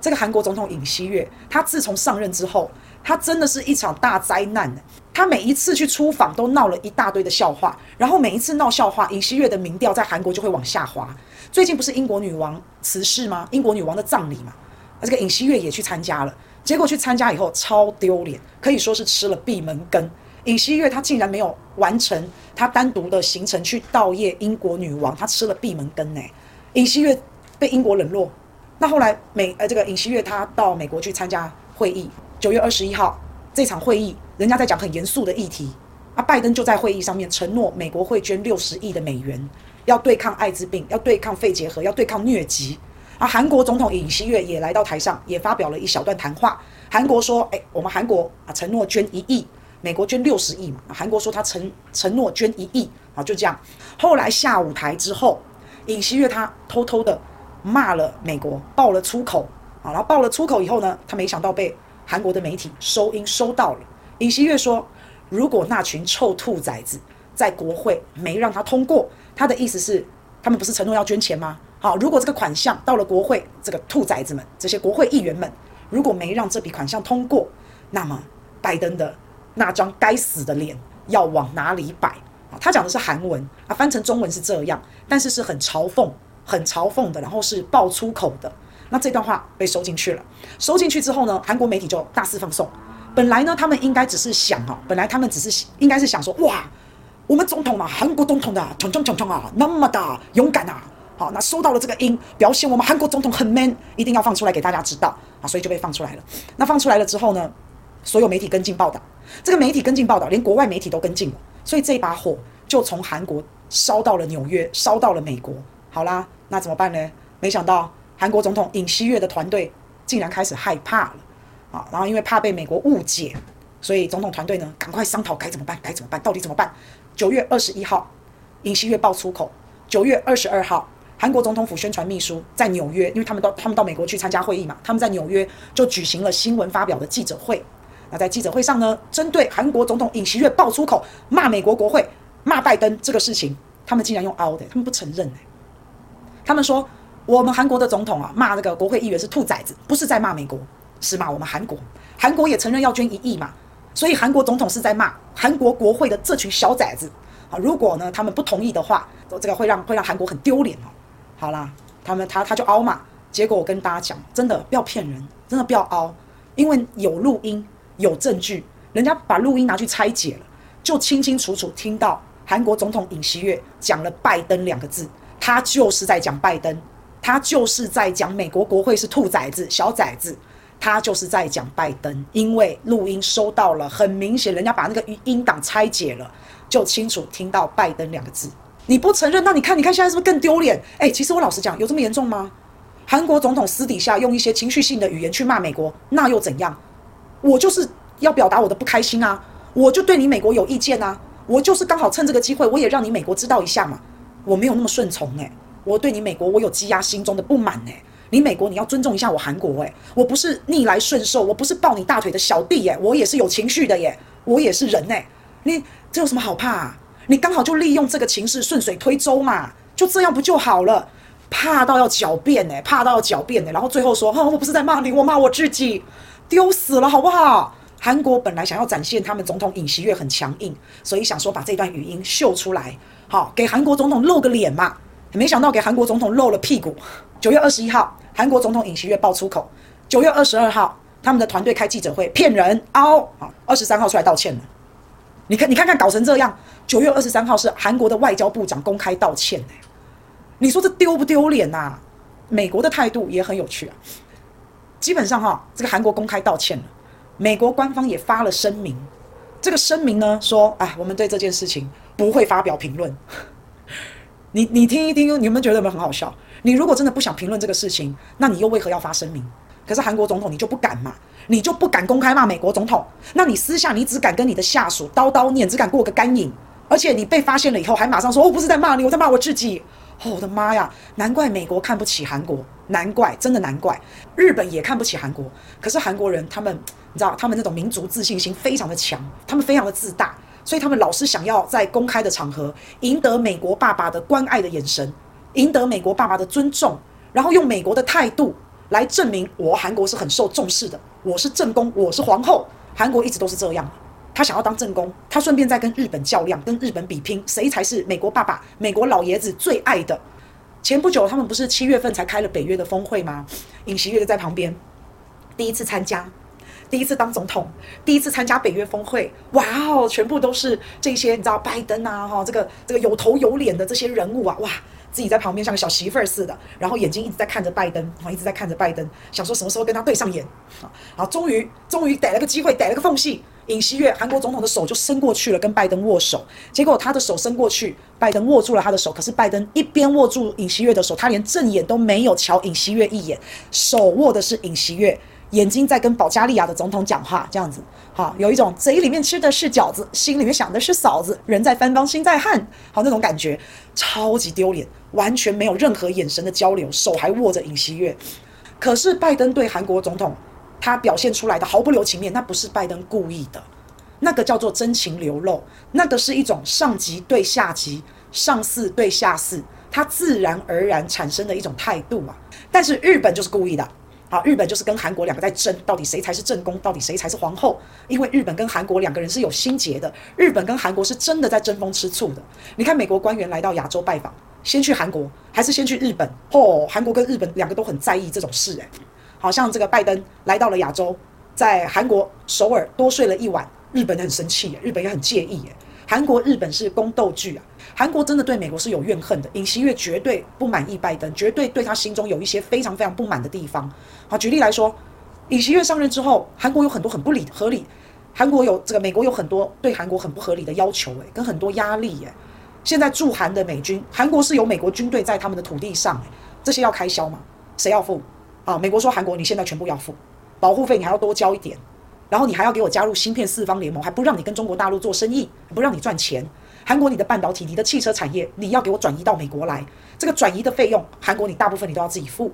这个韩国总统尹锡悦，他自从上任之后，他真的是一场大灾难。他每一次去出访都闹了一大堆的笑话，然后每一次闹笑话，尹锡悦的民调在韩国就会往下滑。最近不是英国女王辞世吗？英国女王的葬礼嘛，这个尹锡悦也去参加了，结果去参加以后超丢脸，可以说是吃了闭门羹。尹锡悦他竟然没有完成他单独的行程去悼唁英国女王，他吃了闭门羹呢。尹锡悦被英国冷落，那后来美呃这个尹锡悦他到美国去参加会议，九月二十一号这场会议，人家在讲很严肃的议题啊，拜登就在会议上面承诺美国会捐六十亿的美元，要对抗艾滋病，要对抗肺结核，要对抗疟疾啊。韩国总统尹锡悦也来到台上，也发表了一小段谈话。韩国说，哎，我们韩国啊承诺捐一亿，美国捐六十亿嘛，韩国说他承承诺捐一亿，啊，就这样。后来下舞台之后。尹锡悦他偷偷的骂了美国，爆了粗口啊！然后爆了粗口以后呢，他没想到被韩国的媒体收音收到了。尹锡悦说：“如果那群臭兔崽子在国会没让他通过，他的意思是，他们不是承诺要捐钱吗？好，如果这个款项到了国会，这个兔崽子们，这些国会议员们，如果没让这笔款项通过，那么拜登的那张该死的脸要往哪里摆？”他讲的是韩文啊，翻成中文是这样，但是是很嘲讽、很嘲讽的，然后是爆粗口的。那这段话被收进去了，收进去之后呢，韩国媒体就大肆放送。本来呢，他们应该只是想啊，本来他们只是应该是想说，哇，我们总统啊，韩国总统的冲冲冲冲啊，那么的勇敢啊，好，那收到了这个音，表现我们韩国总统很 man，一定要放出来给大家知道啊，所以就被放出来了。那放出来了之后呢，所有媒体跟进报道，这个媒体跟进报道，连国外媒体都跟进了。所以这把火就从韩国烧到了纽约，烧到了美国。好啦，那怎么办呢？没想到韩国总统尹锡悦的团队竟然开始害怕了啊！然后因为怕被美国误解，所以总统团队呢赶快商讨该怎么办？该怎么办？到底怎么办？九月二十一号，尹锡悦爆粗口。九月二十二号，韩国总统府宣传秘书在纽约，因为他们到他们到美国去参加会议嘛，他们在纽约就举行了新闻发表的记者会。那在记者会上呢，针对韩国总统尹锡悦爆粗口骂美国国会、骂拜登这个事情，他们竟然用凹的，他们不承认。他们说我们韩国的总统啊骂那个国会议员是兔崽子，不是在骂美国，是骂我们韩国。韩国也承认要捐一亿嘛，所以韩国总统是在骂韩国国会的这群小崽子啊。如果呢他们不同意的话，这个会让会让韩国很丢脸哦。好啦，他们他他就凹嘛，结果我跟大家讲，真的不要骗人，真的不要凹，因为有录音。有证据，人家把录音拿去拆解了，就清清楚楚听到韩国总统尹锡悦讲了“拜登”两个字，他就是在讲拜登，他就是在讲美国国会是兔崽子、小崽子，他就是在讲拜登，因为录音收到了，很明显，人家把那个语音档拆解了，就清楚听到拜登两个字。你不承认，那你看，你看现在是不是更丢脸？诶，其实我老实讲，有这么严重吗？韩国总统私底下用一些情绪性的语言去骂美国，那又怎样？我就是要表达我的不开心啊！我就对你美国有意见啊！我就是刚好趁这个机会，我也让你美国知道一下嘛！我没有那么顺从诶，我对你美国我有积压心中的不满诶。你美国你要尊重一下我韩国诶，我不是逆来顺受，我不是抱你大腿的小弟耶，我也是有情绪的耶，我也是人诶。你这有什么好怕？你刚好就利用这个情势顺水推舟嘛，就这样不就好了？怕到要狡辩诶，怕到要狡辩诶，然后最后说，哈，我不是在骂你，我骂我自己。丢死了，好不好？韩国本来想要展现他们总统尹锡悦很强硬，所以想说把这段语音秀出来，好给韩国总统露个脸嘛。没想到给韩国总统露了屁股。九月二十一号，韩国总统尹锡悦爆粗口。九月二十二号，他们的团队开记者会骗人凹。好，二十三号出来道歉了。你看，你看看搞成这样。九月二十三号是韩国的外交部长公开道歉，你说这丢不丢脸呐？美国的态度也很有趣啊。基本上哈，这个韩国公开道歉了，美国官方也发了声明。这个声明呢说，啊，我们对这件事情不会发表评论。你你听一听，你们觉得有没有很好笑？你如果真的不想评论这个事情，那你又为何要发声明？可是韩国总统你就不敢嘛？你就不敢公开骂美国总统？那你私下你只敢跟你的下属叨叨念，只敢过个干瘾，而且你被发现了以后还马上说，我不是在骂你，我在骂我自己。哦，我的妈呀！难怪美国看不起韩国，难怪，真的难怪。日本也看不起韩国，可是韩国人他们，你知道，他们那种民族自信心非常的强，他们非常的自大，所以他们老是想要在公开的场合赢得美国爸爸的关爱的眼神，赢得美国爸爸的尊重，然后用美国的态度来证明我韩国是很受重视的，我是正宫，我是皇后。韩国一直都是这样，他想要当正宫，他顺便在跟日本较量，跟日本比拼，谁才是美国爸爸、美国老爷子最爱的。前不久他们不是七月份才开了北约的峰会吗？尹锡悦就在旁边，第一次参加，第一次当总统，第一次参加北约峰会，哇哦，全部都是这些你知道拜登啊哈，这个这个有头有脸的这些人物啊，哇。自己在旁边像个小媳妇儿似的，然后眼睛一直在看着拜登，一直在看着拜登，想说什么时候跟他对上眼，啊，终于终于逮了个机会，逮了个缝隙，尹锡悦韩国总统的手就伸过去了，跟拜登握手，结果他的手伸过去，拜登握住了他的手，可是拜登一边握住尹锡悦的手，他连正眼都没有瞧尹锡悦一眼，手握的是尹锡悦。眼睛在跟保加利亚的总统讲话，这样子，好，有一种嘴里面吃的是饺子，心里面想的是嫂子，人在芬芳，心在汉，好那种感觉，超级丢脸，完全没有任何眼神的交流，手还握着尹锡悦。可是拜登对韩国总统，他表现出来的毫不留情面，那不是拜登故意的，那个叫做真情流露，那个是一种上级对下级、上司对下司，他自然而然产生的一种态度啊。但是日本就是故意的。啊，日本就是跟韩国两个在争，到底谁才是正宫，到底谁才是皇后？因为日本跟韩国两个人是有心结的，日本跟韩国是真的在争风吃醋的。你看，美国官员来到亚洲拜访，先去韩国还是先去日本？哦，韩国跟日本两个都很在意这种事，诶，好像这个拜登来到了亚洲，在韩国首尔多睡了一晚，日本很生气，日本也很介意，韩国、日本是宫斗剧啊！韩国真的对美国是有怨恨的。尹锡悦绝对不满意拜登，绝对对他心中有一些非常非常不满的地方。好，举例来说，尹锡悦上任之后，韩国有很多很不理合理，韩国有这个美国有很多对韩国很不合理的要求，诶，跟很多压力，诶。现在驻韩的美军，韩国是有美国军队在他们的土地上，诶，这些要开销吗？谁要付？啊，美国说韩国你现在全部要付，保护费你还要多交一点。然后你还要给我加入芯片四方联盟，还不让你跟中国大陆做生意，不让你赚钱。韩国你的半导体、你的汽车产业，你要给我转移到美国来，这个转移的费用，韩国你大部分你都要自己付。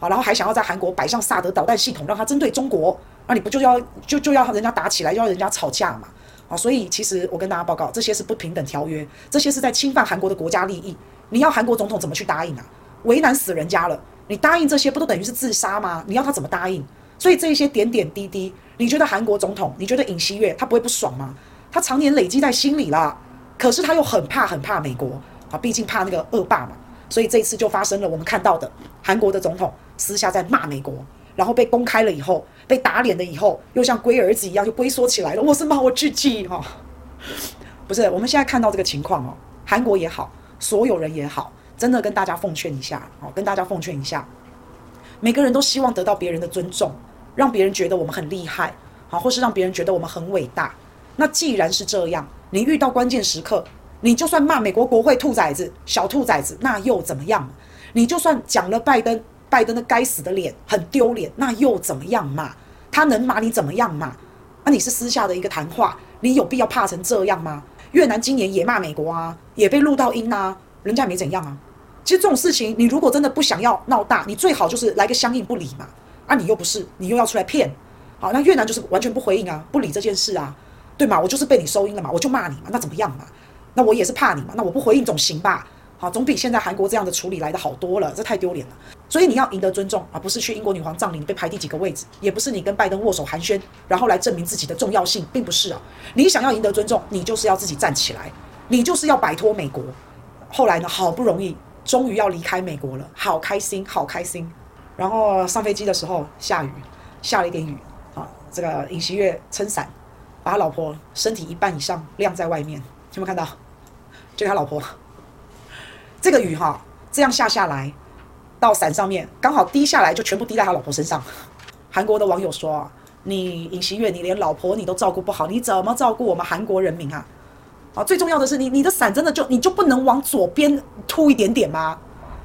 好，然后还想要在韩国摆上萨德导弹系统，让它针对中国，那你不就要就就要人家打起来，要人家吵架嘛？啊，所以其实我跟大家报告，这些是不平等条约，这些是在侵犯韩国的国家利益。你要韩国总统怎么去答应啊？为难死人家了，你答应这些不都等于是自杀吗？你要他怎么答应？所以这些点点滴滴。你觉得韩国总统，你觉得尹锡悦他不会不爽吗？他常年累积在心里啦，可是他又很怕很怕美国啊，毕竟怕那个恶霸嘛。所以这一次就发生了我们看到的，韩国的总统私下在骂美国，然后被公开了以后，被打脸了以后，又像龟儿子一样就龟缩起来了。我是骂我自己哈，不是。我们现在看到这个情况哦，韩国也好，所有人也好，真的跟大家奉劝一下哦，跟大家奉劝一下，每个人都希望得到别人的尊重。让别人觉得我们很厉害，好，或是让别人觉得我们很伟大。那既然是这样，你遇到关键时刻，你就算骂美国国会兔崽子、小兔崽子，那又怎么样？你就算讲了拜登，拜登的该死的脸很丢脸，那又怎么样嘛？他能骂你怎么样嘛？那你是私下的一个谈话，你有必要怕成这样吗？越南今年也骂美国啊，也被录到音啊，人家也没怎样啊。其实这种事情，你如果真的不想要闹大，你最好就是来个相应不理嘛。啊，你又不是，你又要出来骗，好，那越南就是完全不回应啊，不理这件事啊，对吗？我就是被你收音了嘛，我就骂你嘛，那怎么样嘛？那我也是怕你嘛，那我不回应总行吧？好，总比现在韩国这样的处理来的好多了，这太丢脸了。所以你要赢得尊重，而不是去英国女皇葬礼被排第几个位置，也不是你跟拜登握手寒暄，然后来证明自己的重要性，并不是啊。你想要赢得尊重，你就是要自己站起来，你就是要摆脱美国。后来呢，好不容易终于要离开美国了，好开心，好开心。然后上飞机的时候下雨，下了一点雨，啊，这个尹锡悦撑伞，把他老婆身体一半以上晾在外面，有没有看到？就他老婆，这个雨哈，这样下下来，到伞上面刚好滴下来，就全部滴在他老婆身上。韩国的网友说：“你尹锡悦，你连老婆你都照顾不好，你怎么照顾我们韩国人民啊？啊，最重要的是你你的伞真的就你就不能往左边凸一点点吗？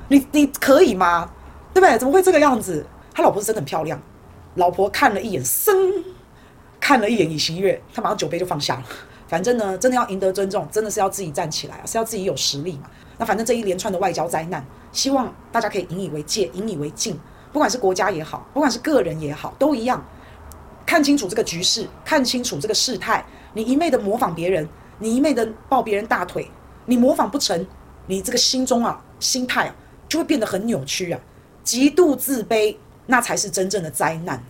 你你可以吗？”对不对？怎么会这个样子？他老婆是真的很漂亮，老婆看了一眼，生看了一眼尹锡悦，他马上酒杯就放下了。反正呢，真的要赢得尊重，真的是要自己站起来啊，是要自己有实力嘛。那反正这一连串的外交灾难，希望大家可以引以为戒，引以为镜。不管是国家也好，不管是个人也好，都一样，看清楚这个局势，看清楚这个事态。你一昧的模仿别人，你一昧的抱别人大腿，你模仿不成，你这个心中啊，心态啊，就会变得很扭曲啊。极度自卑，那才是真正的灾难。